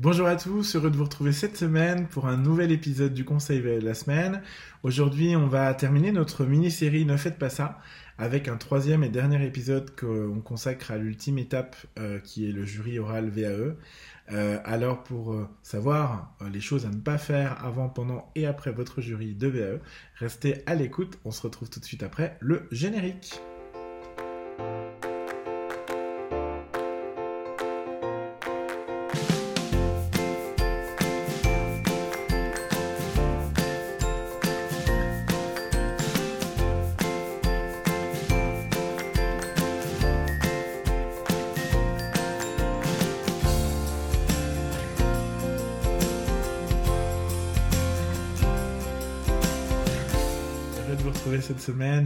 Bonjour à tous, heureux de vous retrouver cette semaine pour un nouvel épisode du Conseil de la semaine. Aujourd'hui, on va terminer notre mini-série Ne faites pas ça avec un troisième et dernier épisode qu'on consacre à l'ultime étape euh, qui est le jury oral VAE. Euh, alors pour euh, savoir les choses à ne pas faire avant, pendant et après votre jury de VAE, restez à l'écoute, on se retrouve tout de suite après le générique.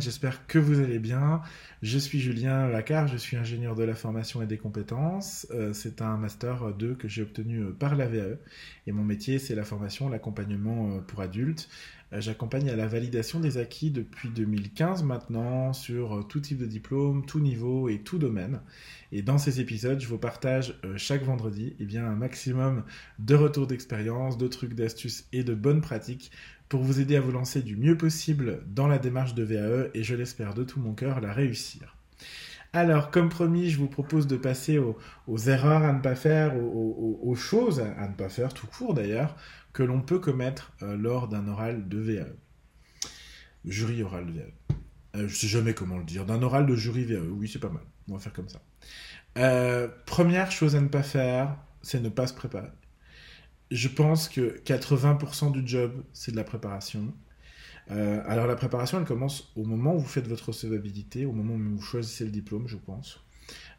J'espère que vous allez bien. Je suis Julien Lacar, je suis ingénieur de la formation et des compétences. Euh, c'est un master 2 que j'ai obtenu euh, par la VAE. Et mon métier, c'est la formation, l'accompagnement euh, pour adultes. J'accompagne à la validation des acquis depuis 2015 maintenant sur tout type de diplôme, tout niveau et tout domaine. Et dans ces épisodes, je vous partage chaque vendredi eh bien, un maximum de retours d'expérience, de trucs, d'astuces et de bonnes pratiques pour vous aider à vous lancer du mieux possible dans la démarche de VAE et je l'espère de tout mon cœur la réussir. Alors, comme promis, je vous propose de passer aux, erreurs à ne pas faire, aux, choses à, ne pas faire, tout court d'ailleurs, que l'on peut commettre euh, lors d'un oral de VAE. Jury oral de VAE. Euh, je sais jamais comment le dire. D'un oral de jury VAE. Oui, c'est pas mal. On va faire comme ça. Euh, première chose à ne pas faire, c'est ne pas se préparer je pense que 80% du job, c'est de la préparation. Euh, alors la préparation, elle commence au moment où vous faites votre recevabilité, au moment où vous choisissez le diplôme, je pense.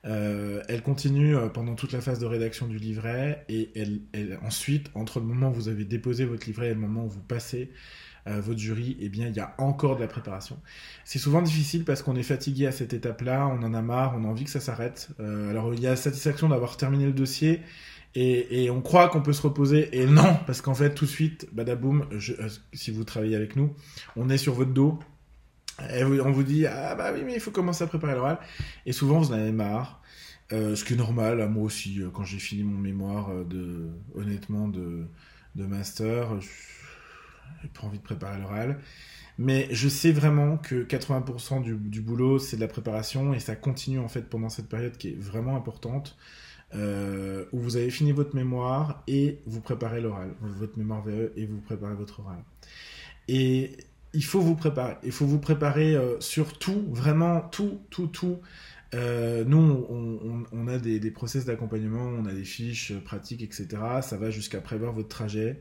Euh, elle continue euh, pendant toute la phase de rédaction du livret et elle, ensuite, entre le moment où vous avez déposé votre livret et le moment où vous passez votre jury, eh bien, il y a encore de la préparation. C'est souvent difficile parce qu'on est fatigué à cette étape-là, on en a marre, on a envie que ça s'arrête. alors, il y a la satisfaction d'avoir terminé le dossier, et, on croit qu'on peut se reposer, et non, parce qu'en fait, tout de suite, badaboum, je, euh, si vous travaillez avec nous, on est sur votre dos, et on vous dit, ah bah oui, mais il faut commencer à préparer l'oral. Et souvent, vous en avez marre. Euh, ce qui est normal, moi aussi, euh, quand j'ai fini mon mémoire de, honnêtement, de, de master, j'ai pas envie de préparer l'oral. Mais je sais vraiment que 80% du, du boulot, c'est de la préparation, et ça continue en fait pendant cette période qui est vraiment importante. Euh, où vous avez fini votre mémoire et vous préparez l'oral, votre mémoire VE et vous préparez votre oral. Et il faut vous préparer, il faut vous préparer euh, sur tout, vraiment tout, tout, tout. Euh, nous, on, a des, des process d'accompagnement, on a des fiches pratiques, etc. Ça va jusqu'à prévoir votre trajet,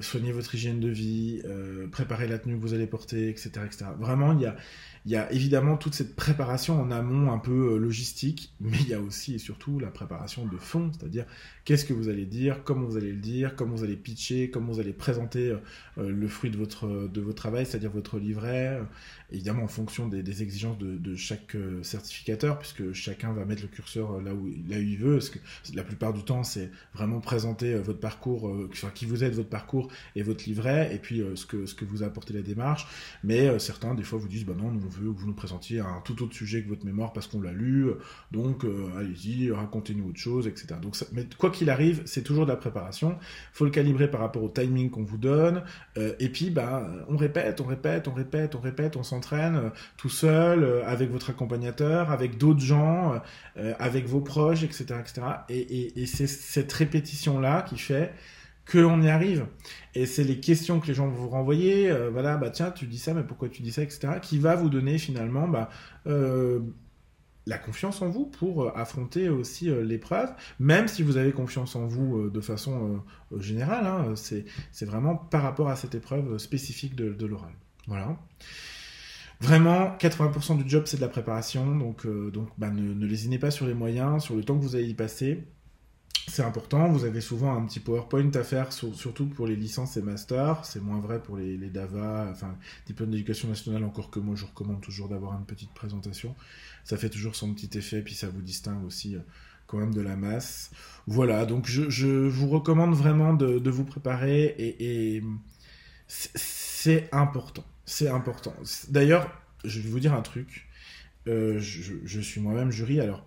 soigner votre hygiène de vie, préparer la tenue que vous allez porter, etc. etc. Vraiment, il y a, il y a évidemment toute cette préparation en amont un peu euh, logistique, mais il y a aussi et surtout la préparation de fond, c'est-à-dire qu'est-ce que vous allez dire, comment vous allez le dire, comment vous allez pitcher, comment vous allez présenter euh, euh, le fruit de votre, de votre travail, c'est-à-dire votre livret, évidemment en fonction des, exigences de, chaque certificateur, puisque chacun va mettre le curseur là où, là où il veut, parce que la plupart du temps c'est vraiment présenter votre parcours, enfin, qui vous êtes, votre parcours et votre livret, et puis ce, que, ce que vous apportez la démarche, mais certains des fois vous disent, bah non, nous veut que vous nous présentiez un tout autre sujet que votre mémoire parce qu'on l'a lu, donc euh, allez-y, racontez-nous autre chose, etc. Donc, mais quoi qu'il arrive, c'est toujours de la préparation. faut le calibrer par rapport au timing qu'on vous donne, euh, et puis bah, on répète, on répète, on répète, on répète, on s'entraîne euh, tout seul, avec votre accompagnateur, avec d'autres gens, avec vos proches, etc. etc. et, et c'est cette répétition-là qui fait qu'on y arrive. Et c'est les questions que les gens vont vous renvoyer, euh, voilà, bah tiens, tu dis ça, mais pourquoi tu dis ça, etc., qui va vous donner finalement bah, euh, la confiance en vous pour euh, affronter aussi l'épreuve, même si vous avez confiance en vous de façon générale, hein, c'est vraiment par rapport à cette épreuve spécifique de, l'oral. Voilà. Vraiment, 80% du job, c'est de la préparation, donc, bah, ne, ne lésinez pas sur les moyens, sur le temps que vous allez y passer c'est important. Vous avez souvent un petit PowerPoint à faire, surtout pour les licences et masters. C'est moins vrai pour les, DAVA, enfin, diplôme d'éducation nationale, encore que moi, je recommande toujours d'avoir une petite présentation. Ça fait toujours son petit effet, puis ça vous distingue aussi euh, quand même de la masse. Voilà, donc je, vous recommande vraiment de, vous préparer et, c'est important. C'est important. D'ailleurs, je vais vous dire un truc. Euh, je, je suis moi-même jury, alors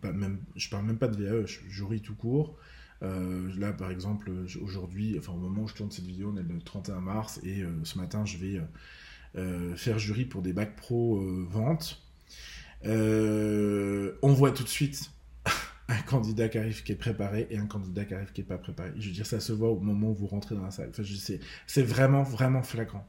pas même, je parle même pas de VAE, jury tout court. là, par exemple, aujourd'hui, enfin au moment où je tourne cette vidéo, on est le 31 mars, et ce matin, je vais faire jury pour des bacs pro vente. on voit tout de suite un candidat qui arrive qui est préparé et un candidat qui arrive qui n'est pas préparé. Je veux dire, ça se voit au moment où vous rentrez dans la salle. Enfin, c'est vraiment, vraiment flagrant.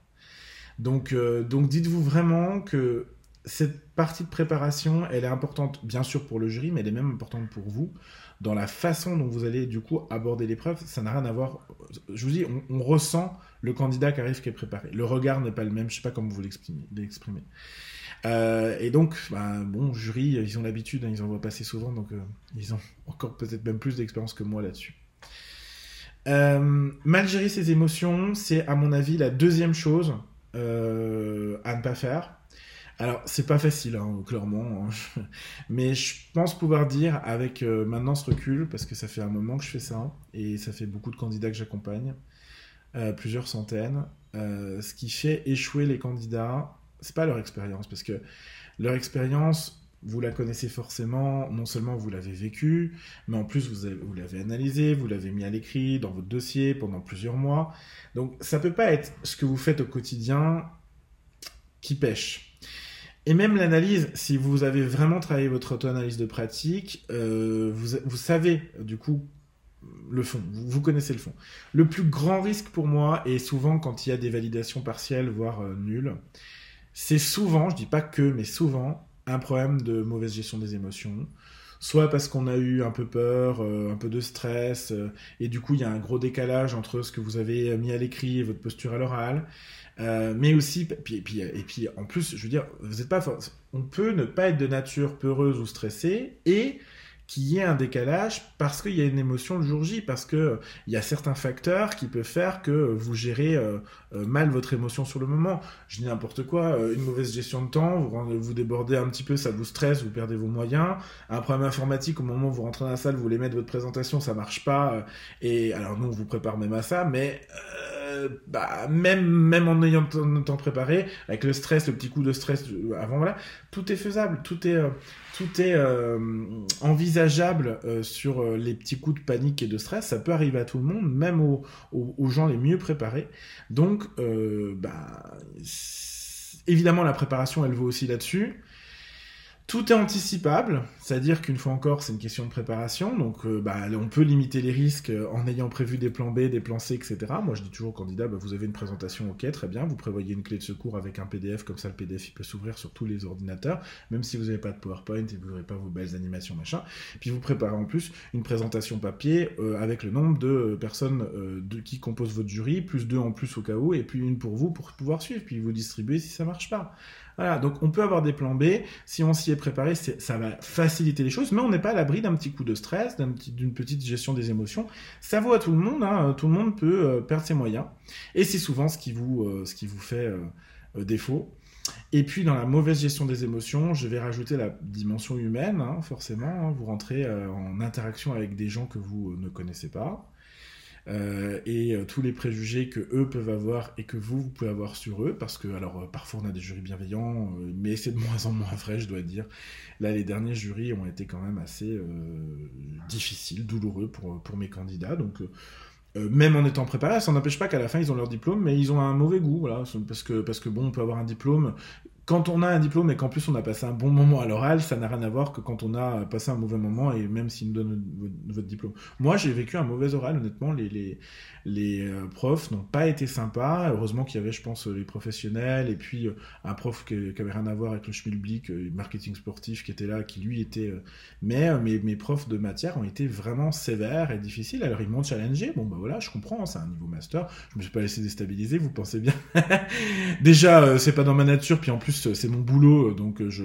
Donc, euh, donc dites-vous vraiment que cette partie de préparation, elle est importante, bien sûr, pour le jury, mais elle est même importante pour vous, dans la façon dont vous allez, du coup, aborder l'épreuve. Ça n'a rien à voir. Je vous dis, on, ressent le candidat qui arrive qui est préparé. Le regard n'est pas le même, je sais pas comment vous l'exprimer. Euh, et donc, bah, bon, jury, ils ont l'habitude, hein, ils en voient passer souvent, donc euh, ils ont encore peut-être même plus d'expérience que moi là-dessus. Euh, mal gérer ses émotions, c'est à mon avis la deuxième chose à ne pas faire. Alors, c'est pas facile, hein, clairement, hein. mais je pense pouvoir dire avec maintenant ce recul, parce que ça fait un moment que je fais ça, et ça fait beaucoup de candidats que j'accompagne, plusieurs centaines, ce qui fait échouer les candidats, c'est pas leur expérience, parce que leur expérience, vous la connaissez forcément, non seulement vous l'avez vécue, mais en plus vous, l'avez analysée, vous l'avez mis à l'écrit dans votre dossier pendant plusieurs mois. Donc ça peut pas être ce que vous faites au quotidien qui pêche. Et même l'analyse, si vous avez vraiment travaillé votre auto-analyse de pratique, euh, vous, savez du coup le fond, vous, connaissez le fond. Le plus grand risque pour moi, et souvent quand il y a des validations partielles, voire euh, nulles, c'est souvent, je dis pas que, mais souvent, un problème de mauvaise gestion des émotions. Soit parce qu'on a eu un peu peur, euh, un peu de stress, et du coup il y a un gros décalage entre ce que vous avez mis à l'écrit et votre posture à l'oral. Euh, mais aussi, puis, puis, et puis en plus, je veux dire, vous êtes pas, on peut ne pas être de nature peureuse ou stressée et qu'il y ait un décalage parce qu'il y a une émotion le jour J, parce euh, il y a certains facteurs qui peuvent faire que vous gérez euh, euh, mal votre émotion sur le moment. Je dis n'importe quoi, une mauvaise gestion de temps, vous, vous débordez un petit peu, ça vous stresse, vous perdez vos moyens. Un problème informatique, au moment où vous rentrez dans la salle, vous voulez mettre votre présentation, ça marche pas. et alors nous, on vous prépare même à ça, mais bah, même, même en ayant le temps préparé, avec le stress, le petit coup de stress avant, voilà, tout est faisable, tout est, tout est euh, envisageable euh, sur euh, les petits coups de panique et de stress. Ça peut arriver à tout le monde, même aux, aux gens les mieux préparés. Donc, bah, évidemment, la préparation, elle vaut aussi là-dessus. Tout est anticipable, c'est-à-dire qu'une fois encore, c'est une question de préparation. Donc, euh, bah, on peut limiter les risques euh, en ayant prévu des plans B, des plans C, etc. Moi, je dis toujours au candidat, bah, vous avez une présentation, ok, très bien. Vous prévoyez une clé de secours avec un PDF, comme ça, le PDF, il peut s'ouvrir sur tous les ordinateurs, même si vous n'avez pas de PowerPoint et vous n'aurez pas vos belles animations, machin. Puis, vous préparez en plus une présentation papier euh, avec le nombre de personnes qui composent votre jury, plus deux en plus au cas où, et puis une pour vous pour pouvoir suivre, puis vous distribuer si ça marche pas. Voilà, donc on peut avoir des plans B. Si on s'y est préparé, ça va faciliter les choses, mais on n'est pas à l'abri d'un petit coup de stress, d'une petite gestion des émotions. Ça vaut à tout le monde, hein. tout le monde peut euh, perdre ses moyens. Et c'est souvent ce qui vous, euh, fait euh, défaut. Et puis dans la mauvaise gestion des émotions, je vais rajouter la dimension humaine, hein, forcément. Hein. vous rentrez en interaction avec des gens que vous ne connaissez pas. Euh, et euh, tous les préjugés que eux peuvent avoir et que vous, vous pouvez avoir sur eux, parce que alors euh, parfois on a des jurys bienveillants, mais c'est de moins en moins vrai, je dois dire. Là, les derniers jurys ont été quand même assez difficiles, douloureux pour, pour mes candidats, donc même en étant préparés, ça n'empêche pas qu'à la fin ils ont leur diplôme, mais ils ont un mauvais goût, voilà, parce que parce que bon, on peut avoir un diplôme quand on a un diplôme et qu'en plus on a passé un bon moment à l'oral, ça n'a rien à voir que quand on a passé un mauvais moment et même s'ils nous donnent votre diplôme. Moi, j'ai vécu un mauvais oral, honnêtement. Les, euh, profs n'ont pas été sympas. Heureusement qu'il y avait, je pense, les professionnels et puis euh, un prof qui, n'avait avait rien à voir avec le schmilblick, euh, marketing sportif, qui était là, qui lui était. Mais mes, mes profs de matière ont été vraiment sévères et difficiles. Alors ils m'ont challengé. Bon, bah voilà, je comprends, c'est un niveau master. Je me suis pas laissé déstabiliser, vous pensez bien. Déjà, c'est pas dans ma nature, puis en plus, c'est mon boulot, donc je,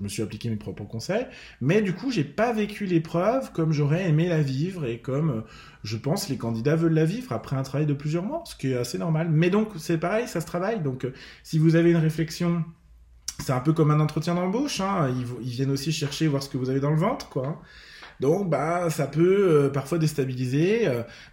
me suis appliqué mes propres conseils. Mais du coup, j'ai pas vécu l'épreuve comme j'aurais aimé la vivre et comme je pense les candidats veulent la vivre après un travail de plusieurs mois, ce qui est assez normal. Mais donc, c'est pareil, ça se travaille. Donc, si vous avez une réflexion c'est un peu comme un entretien d'embauche. Hein. Ils, viennent aussi chercher voir ce que vous avez dans le ventre, quoi. Donc, bah, ça peut parfois déstabiliser.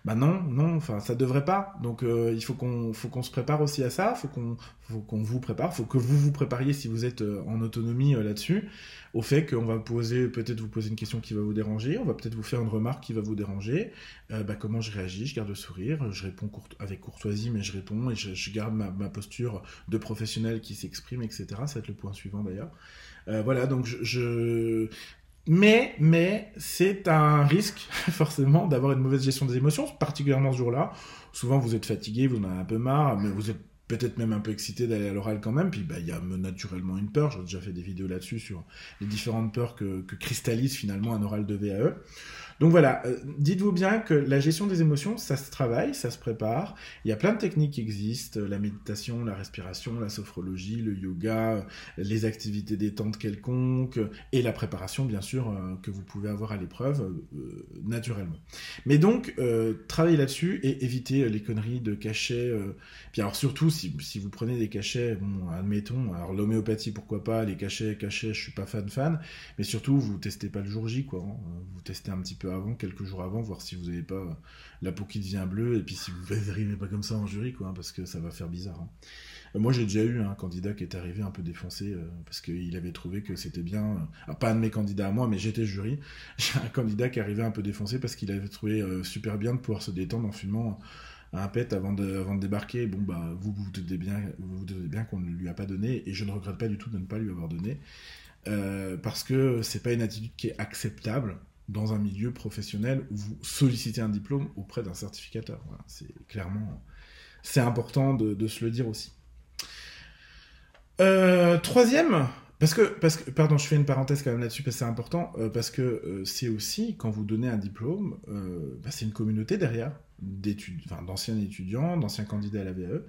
bah non, non, enfin, ça devrait pas. Donc, il faut qu'on, faut qu'on se prépare aussi à ça. Faut qu'on, faut qu'on vous prépare. Faut que vous vous prépariez si vous êtes en autonomie là-dessus au fait qu'on va poser, peut-être vous poser une question qui va vous déranger, on va peut-être vous faire une remarque qui va vous déranger. Euh, bah, comment je réagis? Je garde le sourire, je réponds avec courtoisie, mais je réponds et je, garde ma, posture de professionnel qui s'exprime, etc. Ça va être le point suivant d'ailleurs. Euh, voilà, donc je, Mais, mais, c'est un risque, forcément, d'avoir une mauvaise gestion des émotions, particulièrement ce jour-là. Souvent, vous êtes fatigué, vous en avez un peu marre, mais vous êtes peut-être même un peu excité d'aller à l'oral quand même. Puis bah, il y a naturellement une peur. J'ai déjà fait des vidéos là-dessus sur les différentes peurs que, que cristallise finalement un oral de VAE. Donc voilà, euh, dites-vous bien que la gestion des émotions, ça se travaille, ça se prépare. Il y a plein de techniques qui existent, la méditation, la respiration, la sophrologie, le yoga, les activités détente quelconques, et la préparation, bien sûr, euh, que vous pouvez avoir à l'épreuve, euh, naturellement. Mais donc, travaillez là-dessus et évitez les conneries de cachets. Puis alors surtout, si, si, vous prenez des cachets, bon, admettons, alors l'homéopathie, pourquoi pas, les cachets, cachets, je suis pas fan fan, mais surtout, vous testez pas le jour J, quoi. Hein. Vous testez un petit peu avant, quelques jours avant, voir si vous n'avez pas la peau qui devient bleue, et puis si vous n'arrivez pas comme ça en jury, quoi, hein, parce que ça va faire bizarre. Hein. Euh, moi, j'ai déjà eu un candidat qui est arrivé un peu défoncé, euh, parce qu'il avait trouvé que c'était bien. Euh, pas un de mes candidats à moi, mais j'étais jury. J'ai un candidat qui arrivait un peu défoncé parce qu'il avait trouvé super bien de pouvoir se détendre en fumant un pet avant de, avant de débarquer. Bon, bah, vous vous doutez bien, vous, vous doutez bien qu'on ne lui a pas donné, et je ne regrette pas du tout de ne pas lui avoir donné. parce que c'est pas une attitude qui est acceptable dans un milieu professionnel où vous sollicitez un diplôme auprès d'un certificateur. c'est clairement, c'est important de, se le dire aussi. Euh, troisième, parce que, parce que, pardon, je fais une parenthèse quand même là-dessus parce que c'est important, euh, parce que euh, c'est aussi quand vous donnez un diplôme, bah, c'est une communauté derrière d'anciens étudiants, d'anciens candidats à la VAE,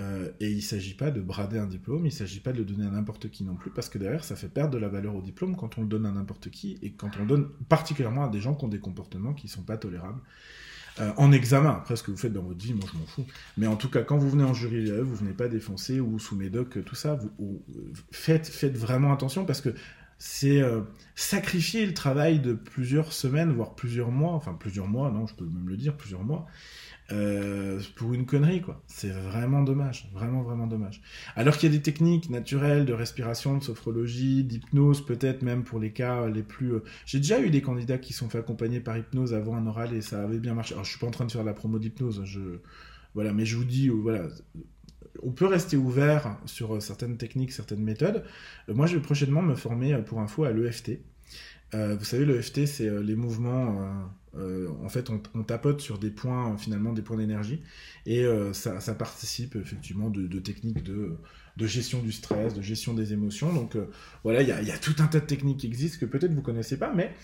euh, et il ne s'agit pas de brader un diplôme, il ne s'agit pas de le donner à n'importe qui non plus, parce que derrière, ça fait perdre de la valeur au diplôme quand on le donne à n'importe qui, et quand on le donne particulièrement à des gens qui ont des comportements qui ne sont pas tolérables. Euh, en examen, après ce que vous faites dans votre vie, moi je m'en fous. Mais en tout cas, quand vous venez en jury, vous venez pas défoncer ou sous médoc, tout ça, vous, faites, vraiment attention parce que c'est euh, sacrifier le travail de plusieurs semaines, voire plusieurs mois, enfin plusieurs mois, non, je peux même le dire, plusieurs mois, euh, pour une connerie, quoi. C'est vraiment dommage, vraiment, vraiment dommage. Alors qu'il y a des techniques naturelles de respiration, de sophrologie, d'hypnose, peut-être même pour les cas les plus... Euh, j'ai déjà eu des candidats qui sont fait accompagner par hypnose avant un oral et ça avait bien marché. Alors, je suis pas en train de faire la promo d'hypnose, je... Voilà, mais je vous dis, euh, voilà, on peut rester ouvert sur certaines techniques, certaines méthodes. Moi, je vais prochainement me former pour info à l'EFT. vous savez, l'EFT, c'est les mouvements en fait, on, tapote sur des points, finalement, des points d'énergie, et euh, ça, participe effectivement de, techniques de, gestion du stress, de gestion des émotions. Donc euh, voilà, il y a, tout un tas de techniques qui existent que peut-être vous connaissez pas, mais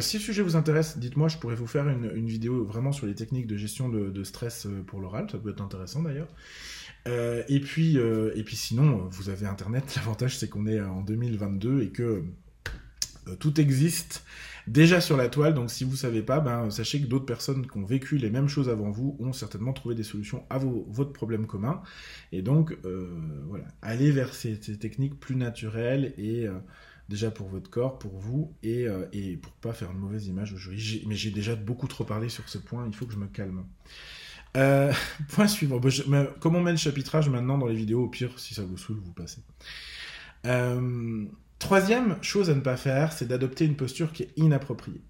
si le sujet vous intéresse, dites-moi, je pourrais vous faire une, vidéo vraiment sur les techniques de gestion de, stress pour l'oral, ça peut être intéressant d'ailleurs. et puis, et puis sinon, vous avez Internet. L'avantage, c'est qu'on est en 2022 et que tout existe déjà sur la toile. Donc si vous savez pas, ben, sachez que d'autres personnes qui ont vécu les mêmes choses avant vous ont certainement trouvé des solutions à votre problème commun. Et donc euh, voilà, allez vers ces, techniques plus naturelles et euh, déjà pour votre corps, pour vous et, euh, et pour pas faire une mauvaise image au jury. Mais j'ai déjà beaucoup trop parlé sur ce point. Il faut que je me calme. point suivant. comment on met le chapitrage maintenant dans les vidéos Au pire, si ça vous saoule, vous passez. Troisième chose à ne pas faire, c'est d'adopter une posture qui est inappropriée.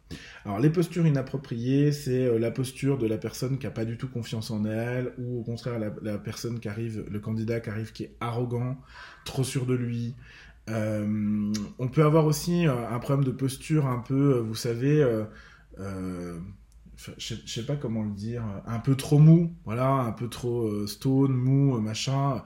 Alors les postures inappropriées, c'est euh, la posture de la personne qui n'a pas du tout confiance en elle, ou au contraire la, personne qui arrive, le candidat qui arrive qui est arrogant, trop sûr de lui. Euh, on peut avoir aussi euh, un problème de posture un peu, vous savez, je sais pas comment le dire, un peu trop mou, voilà, un peu trop stone, mou, machin.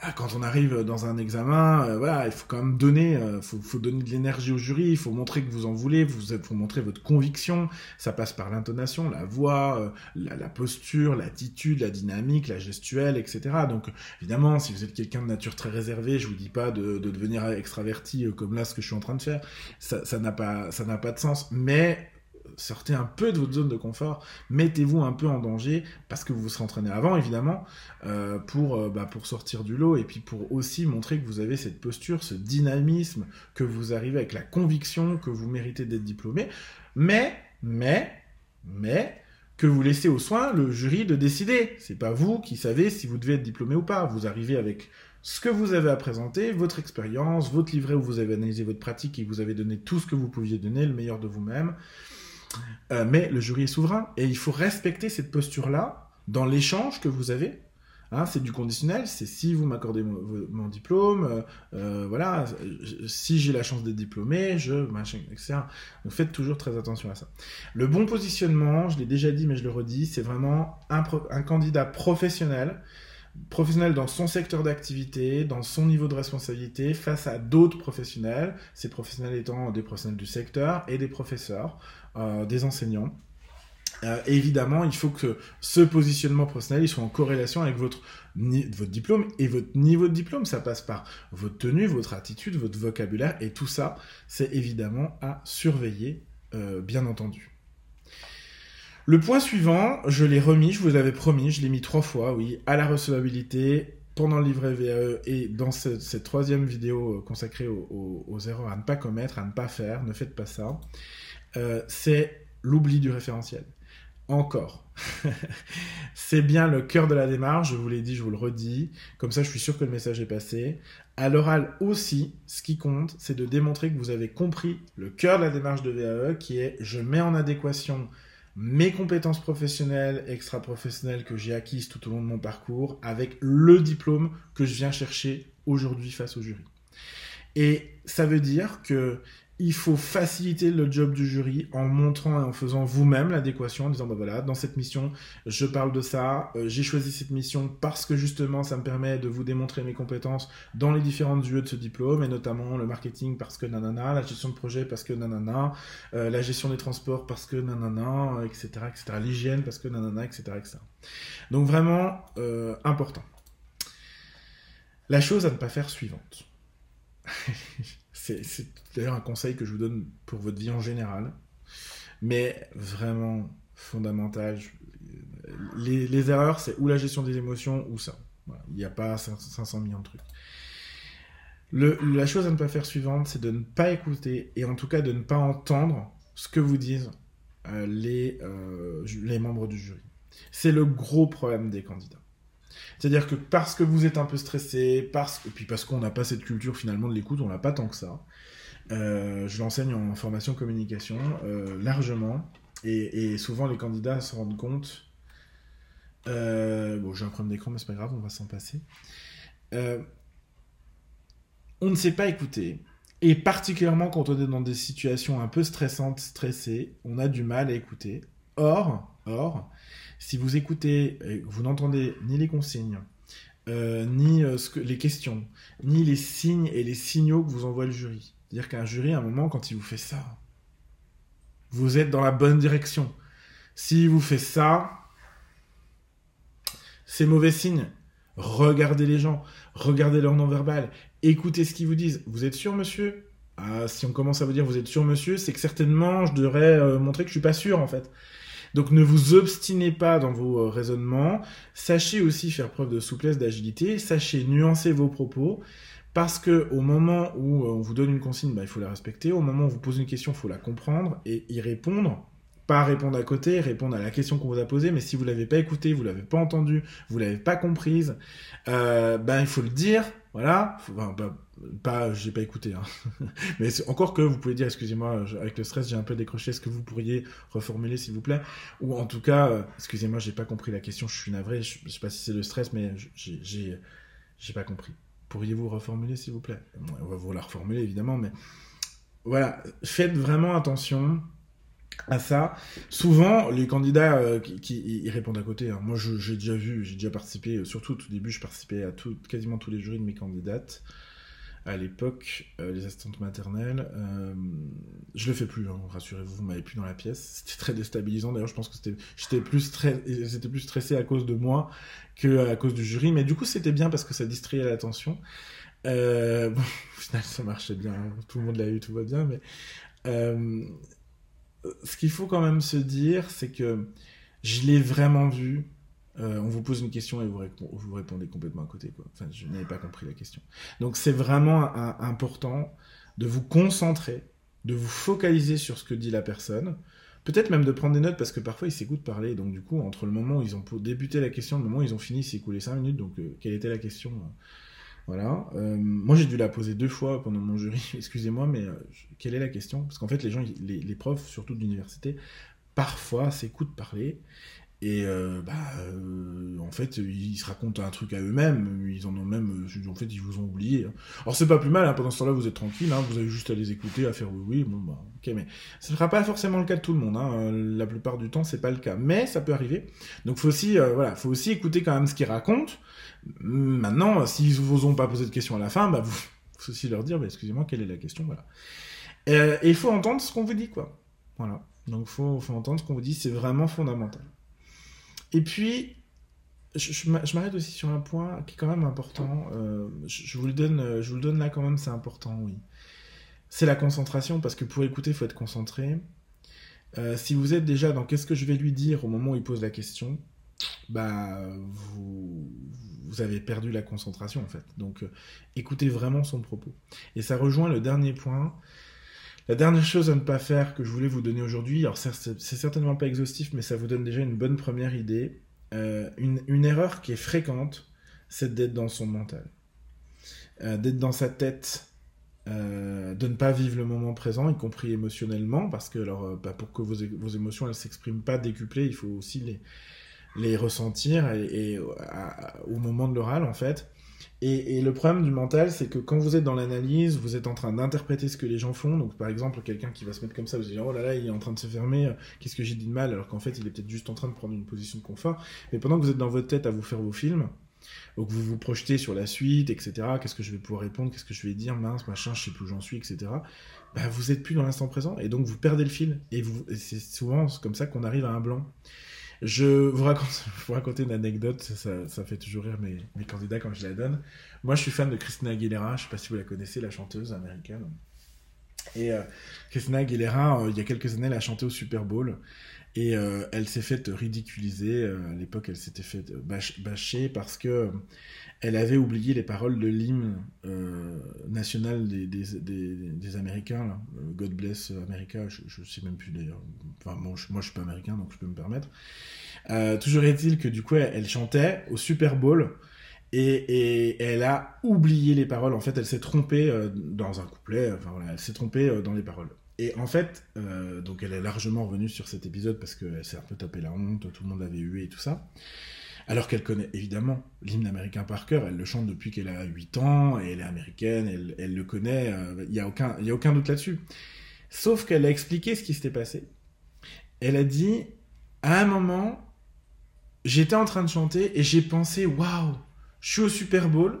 Ah, quand on arrive dans un examen, euh, voilà, il faut quand même donner, euh, faut, donner de l'énergie au jury, il faut montrer que vous en voulez, vous faut montrer votre conviction. Ça passe par l'intonation, la voix, euh, la, posture, l'attitude, la dynamique, la gestuelle, etc. Donc, évidemment, si vous êtes quelqu'un de nature très réservée, je vous dis pas de, devenir extraverti comme là, ce que je suis en train de faire. Ça n'a pas, ça n'a pas de sens. Mais sortez un peu de votre zone de confort, mettez-vous un peu en danger, parce que vous vous serez entraîné avant, évidemment, euh, pour, euh, bah, pour sortir du lot, et puis pour aussi montrer que vous avez cette posture, ce dynamisme, que vous arrivez avec la conviction que vous méritez d'être diplômé. Mais, mais, mais, que vous laissez au soin le jury de décider. C'est pas vous qui savez si vous devez être diplômé ou pas. Vous arrivez avec ce que vous avez à présenter, votre expérience, votre livret où vous avez analysé votre pratique et vous avez donné tout ce que vous pouviez donner, le meilleur de vous-même. Euh, mais le jury est souverain et il faut respecter cette posture-là dans l'échange que vous avez. Hein, c'est du conditionnel, c'est si vous m'accordez mon, diplôme, euh, euh, voilà, si j'ai la chance d'être diplômé, je, machin, etc. Donc faites toujours très attention à ça. Le bon positionnement, je l'ai déjà dit mais je le redis, c'est vraiment un, candidat professionnel professionnel dans son secteur d'activité, dans son niveau de responsabilité, face à d'autres professionnels, ces professionnels étant des professionnels du secteur et des professeurs, des enseignants. Euh, évidemment, il faut que ce positionnement professionnel soit en corrélation avec votre, votre diplôme et votre niveau de diplôme. Ça passe par votre tenue, votre attitude, votre vocabulaire, et tout ça, c'est évidemment à surveiller, euh, bien entendu. Le point suivant, je l'ai remis, je vous l'avais promis, je l'ai mis trois fois, oui, à la recevabilité, pendant le livret VAE et dans cette troisième vidéo consacrée aux, erreurs à ne pas commettre, à ne pas faire, ne faites pas ça, euh, c'est l'oubli du référentiel. Encore. c'est bien le cœur de la démarche, je vous l'ai dit, je vous le redis, comme ça je suis sûr que le message est passé. À l'oral aussi, ce qui compte, c'est de démontrer que vous avez compris le cœur de la démarche de VAE qui est je mets en adéquation mes compétences professionnelles, extra-professionnelles que j'ai acquises tout au long de mon parcours avec le diplôme que je viens chercher aujourd'hui face au jury. Et ça veut dire que il faut faciliter le job du jury en montrant et en faisant vous-même l'adéquation, en disant bah voilà, dans cette mission, je parle de ça, euh, j'ai choisi cette mission parce que justement ça me permet de vous démontrer mes compétences dans les différentes UE de ce diplôme, et notamment le marketing parce que nanana, la gestion de projet parce que nanana, euh, la gestion des transports parce que nanana, etc., etc., l'hygiène parce que nanana, etc., etc. Donc vraiment euh, important. La chose à ne pas faire suivante. C'est d'ailleurs un conseil que je vous donne pour votre vie en général, mais vraiment fondamental. Les, erreurs, c'est ou la gestion des émotions ou ça. Il n'y a pas 500 millions de trucs. la chose à ne pas faire suivante, c'est de ne pas écouter et en tout cas de ne pas entendre ce que vous disent euh, euh, les membres du jury. C'est le gros problème des candidats. C'est-à-dire que parce que vous êtes un peu stressé, parce, et puis parce qu'on n'a pas cette culture finalement de l'écoute, on n'a pas tant que ça. Euh, je l'enseigne en formation communication euh, largement, et, souvent les candidats se rendent compte. Euh, bon, j'ai un problème d'écran, mais c'est pas grave, on va s'en passer. on ne sait pas écouter, et particulièrement quand on est dans des situations un peu stressantes, stressées, on a du mal à écouter. Or, or, si vous écoutez, vous n'entendez ni les consignes, euh, ni euh, les questions, ni les signes et les signaux que vous envoie le jury. C'est-à-dire qu'un jury, à un moment, quand il vous fait ça, vous êtes dans la bonne direction. S'il vous fait ça, c'est mauvais signe. Regardez les gens, regardez leur non-verbal, écoutez ce qu'ils vous disent. Vous êtes sûr, monsieur? Ah, Si on commence à vous dire vous êtes sûr, monsieur, c'est que certainement je devrais euh, montrer que je suis pas sûr, en fait. Donc ne vous obstinez pas dans vos euh, raisonnements. Sachez aussi faire preuve de souplesse, d'agilité. Sachez nuancer vos propos. Parce que au moment où euh, on vous donne une consigne, bah, il faut la respecter. Au moment où on vous pose une question, il faut la comprendre et y répondre. Pas répondre à côté, répondre à la question qu'on vous a posée, mais si vous l'avez pas écouté, vous l'avez pas entendu, vous l'avez pas comprise, euh, ben il faut le dire, voilà. Enfin, pas, j'ai pas écouté, hein. mais encore que vous pouvez dire, excusez-moi, avec le stress, j'ai un peu décroché. Est-ce que vous pourriez reformuler, s'il vous plaît? Ou en tout cas, euh, excusez-moi, j'ai pas compris la question. Je suis navré. Je, sais pas si c'est le stress, mais j'ai, j'ai pas compris. Pourriez-vous reformuler, s'il vous plaît? On va vous la reformuler, évidemment, mais voilà. Faites vraiment attention à ça. Souvent, les candidats euh, qui, répondent à côté. Hein. Moi, j'ai déjà vu, j'ai déjà participé, euh, surtout au tout début, je participais à tout, quasiment tous les jurys de mes candidates. À l'époque, euh, les assistantes maternelles, je le fais plus, hein, rassurez-vous, vous m'avez plus dans la pièce. C'était très déstabilisant. D'ailleurs, je pense que j'étais plus stressé à cause de moi que à cause du jury. Mais du coup, c'était bien parce que ça distrayait l'attention. bon, au final, ça marchait bien. Hein. Tout le monde l'a eu, tout va bien. Mais ce qu'il faut quand même se dire, c'est que je l'ai vraiment vu. Euh, on vous pose une question et vous, répondez complètement à côté. Enfin, je n'avais pas compris la question. Donc c'est vraiment important de vous concentrer de vous focaliser sur ce que dit la personne, peut-être même de prendre des notes parce que parfois ils s'écoutent parler, donc du coup, entre le moment où ils ont débuté la question, le moment où ils ont fini, c'est écoulé 5 minutes, donc euh, quelle était la question? Voilà. Euh, moi j'ai dû la poser deux fois pendant mon jury, excusez-moi, mais euh, quelle est la question? Parce qu'en fait, les gens, les, les profs, surtout de l'université, parfois s'écoutent parler et euh, bah, euh, en fait, ils se racontent un truc à eux-mêmes. Ils en ont même, euh, en fait, ils vous ont oublié. Alors c'est pas plus mal. Hein, pendant ce temps-là, vous êtes tranquille. Hein, vous avez juste à les écouter, à faire oui, oui. Bon, bah, ok, mais ce ne sera pas forcément le cas de tout le monde. Hein, la plupart du temps, c'est pas le cas. Mais ça peut arriver. Donc, faut aussi, voilà, faut aussi écouter quand même ce qu'ils racontent. Maintenant, s'ils vous ont pas posé de questions à la fin, bah, faut aussi leur dire, bah, excusez-moi, quelle est la question, voilà. et il faut entendre ce qu'on vous dit, quoi. Voilà. Donc, faut, faut entendre ce qu'on vous dit. C'est vraiment fondamental. Et puis, je, m'arrête aussi sur un point qui est quand même important. Euh, je, vous le donne, je vous le donne là quand même, c'est important, oui. C'est la concentration, parce que pour écouter, il faut être concentré. Euh, si vous êtes déjà dans qu'est-ce que je vais lui dire au moment où il pose la question, bah vous, avez perdu la concentration en fait. Donc euh, écoutez vraiment son propos. Et ça rejoint le dernier point. La dernière chose à ne pas faire que je voulais vous donner aujourd'hui, alors c'est certainement pas exhaustif, mais ça vous donne déjà une bonne première idée. Euh, une, erreur qui est fréquente, c'est d'être dans son mental. Euh, d'être dans sa tête, euh, de ne pas vivre le moment présent, y compris émotionnellement, parce que alors, bah, pour que vos, vos émotions ne s'expriment pas décuplées, il faut aussi les, ressentir et, au moment de l'oral, en fait. Et, le problème du mental, c'est que quand vous êtes dans l'analyse, vous êtes en train d'interpréter ce que les gens font. Donc, par exemple, quelqu'un qui va se mettre comme ça, vous allez dire, oh là là, il est en train de se fermer, euh, qu'est-ce que j'ai dit de mal? Alors qu'en fait, il est peut-être juste en train de prendre une position de confort. Mais pendant que vous êtes dans votre tête à vous faire vos films, donc vous vous projetez sur la suite, etc. Qu'est-ce que je vais pouvoir répondre? Qu'est-ce que je vais dire? Mince, machin, je sais plus où j'en suis, etc. Bah, vous êtes plus dans l'instant présent et donc vous perdez le fil. Et, et c'est souvent comme ça qu'on arrive à un blanc. Je vous raconte, vous raconter une anecdote, ça, ça, fait toujours rire mes, mes, candidats quand je la donne. Moi, je suis fan de Christina Aguilera, je sais pas si vous la connaissez, la chanteuse américaine. Et euh, Christina Aguilera, euh, il y a quelques années, elle a chanté au Super Bowl. Et euh, elle s'est faite ridiculiser. à l'époque, elle s'était faite bâcher parce que elle avait oublié les paroles de l'hymne national des, Américains. Là. God bless America, je, je sais même plus d'ailleurs. Enfin, moi, je, moi, je suis pas américain, donc je peux me permettre. toujours est-il que du coup, elle, chantait au Super Bowl et, elle a oublié les paroles. En fait, elle s'est trompée euh, dans un couplet. Enfin voilà, elle s'est trompée euh, dans les paroles. Et en fait, euh, donc elle est largement revenue sur cet épisode parce qu'elle s'est un peu tapé la honte, tout le monde l'avait eu et tout ça. Alors qu'elle connaît évidemment l'hymne américain par cœur, elle le chante depuis qu'elle a 8 ans, et elle est américaine, elle, elle le connaît, il n'y a, aucun, y a aucun doute là-dessus. Sauf qu'elle a expliqué ce qui s'était passé. Elle a dit, à un moment, j'étais en train de chanter et j'ai pensé, waouh, je suis au Super Bowl,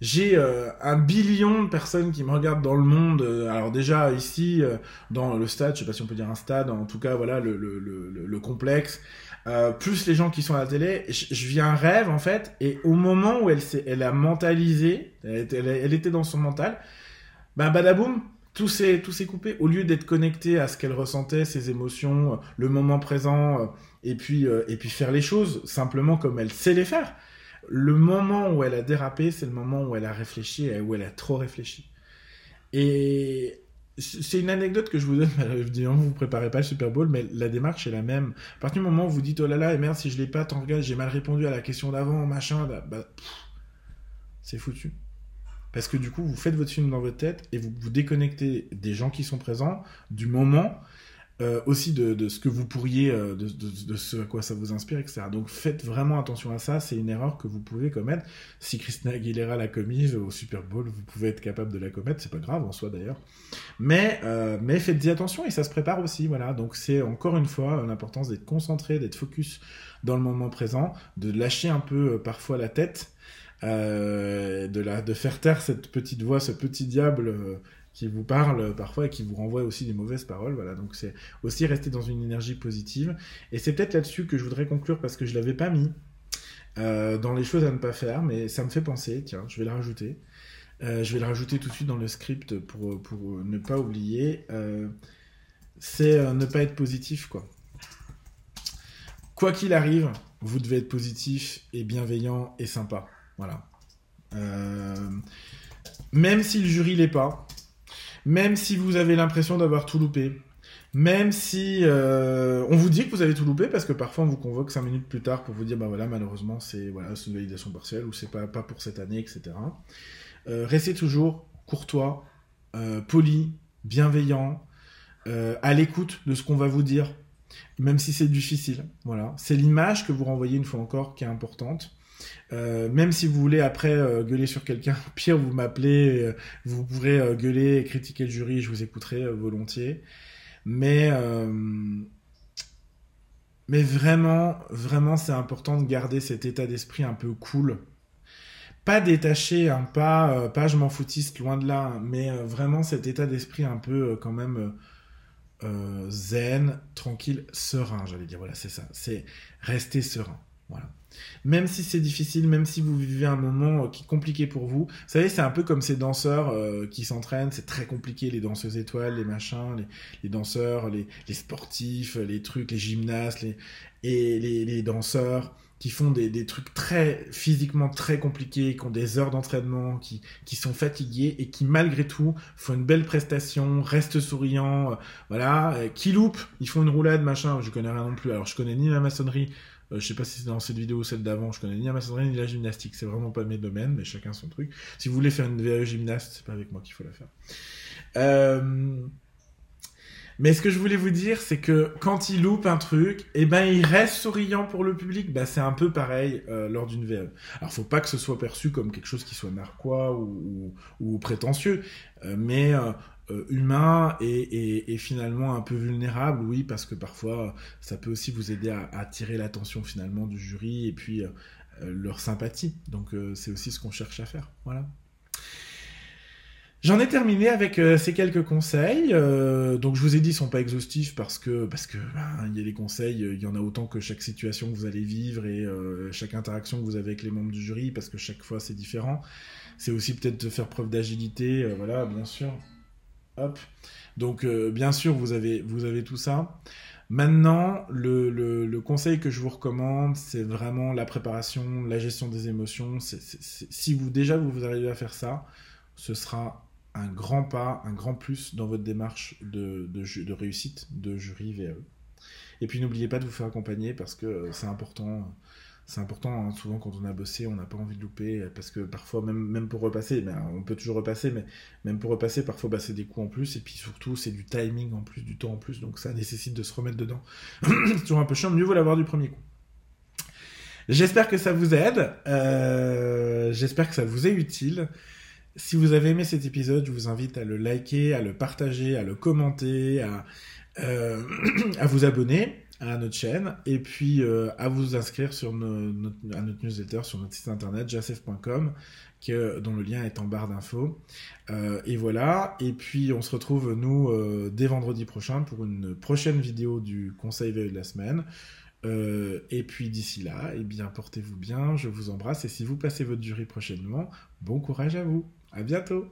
j'ai euh, un billion de personnes qui me regardent dans le monde. Euh, alors déjà ici, euh, dans le stade, je sais pas si on peut dire un stade, en tout cas voilà le, le, le complexe, plus les gens qui sont à la télé, je, je vis rêve en fait. Et au moment où elle elle a mentalisé, elle, était dans son mental, ben badaboum, tout s'est tout s'est coupé. Au lieu d'être connecté à ce qu'elle ressentait, ses émotions, le moment présent, et puis et puis faire les choses simplement comme elle sait les faire le moment où elle a dérapé, c'est le moment où elle a réfléchi et où elle a trop réfléchi. Et c'est une anecdote que je vous donne. Évidemment, vous préparez pas le Super Bowl, mais la démarche est la même. À partir du moment où vous dites oh là là, et merde, si je l'ai pas, tant regarde, j'ai mal répondu à la question d'avant, machin, bah, bah c'est foutu. Parce que du coup, vous faites votre film dans votre tête et vous vous déconnectez des gens qui sont présents, du moment, euh, aussi de, ce que vous pourriez, euh, de, ce à quoi ça vous inspire, etc. Donc faites vraiment attention à ça, c'est une erreur que vous pouvez commettre. Si Christina Aguilera l'a commise au Super Bowl, vous pouvez être capable de la commettre, c'est pas grave en soi d'ailleurs. Mais, euh, mais faites-y attention et ça se prépare aussi, voilà. Donc c'est encore une fois l'importance d'être concentré, d'être focus dans le moment présent, de lâcher un peu parfois la tête. de, la, de faire taire cette petite voix, ce petit diable qui vous parle parfois et qui vous renvoie aussi des mauvaises paroles. Voilà, donc c'est aussi rester dans une énergie positive. Et c'est peut-être là-dessus que je voudrais conclure parce que je l'avais pas mis euh, dans les choses à ne pas faire, mais ça me fait penser. Tiens, je vais le rajouter. Euh, je vais le rajouter tout de suite dans le script pour, pour ne pas oublier. Euh, c'est ne pas être positif, quoi. Quoi qu'il arrive, vous devez être positif et bienveillant et sympa. Voilà. même si le jury l'est pas, Même si vous avez l'impression d'avoir tout loupé, même si euh, on vous dit que vous avez tout loupé, parce que parfois on vous convoque cinq minutes plus tard pour vous dire, bah voilà, malheureusement, c'est voilà, une validation partielle ou c'est pas, pas pour cette année, etc. Euh, restez toujours courtois, euh, poli, bienveillant, à l'écoute de ce qu'on va vous dire, même si c'est difficile. Voilà, c'est l'image que vous renvoyez une fois encore qui est importante. Même si vous voulez après gueuler sur quelqu'un, pire, vous m'appelez, vous pourrez gueuler et critiquer le jury, je vous écouterai volontiers. Mais, euh, mais vraiment, vraiment, c'est important de garder cet état d'esprit un peu cool. Pas détaché, hein, pas, euh, pas je m'en foutiste, loin de là, hein, mais euh, vraiment cet état d'esprit un peu quand même zen, tranquille, serein, j'allais dire. Voilà, c'est ça. C'est rester serein. Voilà. Même si c'est difficile, même si vous vivez un moment euh, qui est compliqué pour vous, vous savez, c'est un peu comme ces danseurs euh, qui s'entraînent, c'est très compliqué, les danseuses étoiles, les machins, les, danseurs, les, sportifs, les trucs, les gymnastes, les, et les, danseurs qui font des, trucs très physiquement très compliqués, qui ont des heures d'entraînement, qui, sont fatigués et qui malgré tout font une belle prestation, restent souriants, euh, voilà, qui loupent, ils font une roulade, machin, je connais rien non plus. Alors je connais ni la maçonnerie, je sais pas si c'est dans cette vidéo ou celle d'avant, je connais ni la maçonnerie ni la gymnastique, c'est vraiment pas mes domaines, mais chacun son truc. Si vous voulez faire une VAE gymnaste, c'est pas avec moi qu'il faut la faire. Euh, mais ce que je voulais vous dire, c'est que quand il loupe un truc, eh ben il reste souriant pour le public. Bah, c'est un peu pareil euh, lors d'une VAE. Alors faut pas que ce soit perçu comme quelque chose qui soit narquois ou, prétentieux, mais euh, humain et, finalement un peu vulnérable, oui, parce que parfois ça peut aussi vous aider à, attirer l'attention finalement du jury et puis euh, euh, leur sympathie. Donc c'est aussi ce qu'on cherche à faire. Voilà. J'en ai terminé avec ces quelques conseils. donc je vous ai dit, ils sont pas exhaustifs parce que parce que ben, il y a des conseils, il y en a autant que chaque situation que vous allez vivre et chaque interaction que vous avez avec les membres du jury parce que chaque fois c'est différent. C'est aussi peut-être de faire preuve d'agilité, voilà, bien sûr. Donc, euh, bien sûr, vous avez, tout ça. Maintenant, le, conseil que je vous recommande, c'est vraiment la préparation, la gestion des émotions. si vous déjà vous arrivez à faire ça, ce sera un grand pas, un grand plus dans votre démarche de, réussite de jury VAE. Et puis n'oubliez pas de vous faire accompagner parce que c'est important c'est important. Hein. Souvent, quand on a bossé, on n'a pas envie de louper parce que parfois, même, pour repasser, ben, on peut toujours repasser, mais même pour repasser, parfois, bah, c'est des coups en plus. Et puis surtout, c'est du timing en plus, du temps en plus. Donc ça nécessite de se remettre dedans. c'est toujours un peu chiant. Mieux vaut l'avoir du premier coup. J'espère que ça vous aide. Euh, j'espère que ça vous est utile. Si vous avez aimé cet épisode, je vous invite à le liker, à le partager, à le commenter, à, euh, à vous abonner à notre chaîne et puis euh, à vous inscrire sur notre, à notre newsletter sur notre site internet jasef.com dont le lien est en barre d'infos. Euh, et voilà, et puis on se retrouve nous euh, dès vendredi prochain pour une prochaine vidéo du conseil veille de la semaine. et puis d'ici là, eh bien portez-vous bien, je vous embrasse et si vous passez votre jury prochainement, bon courage à vous. À bientôt.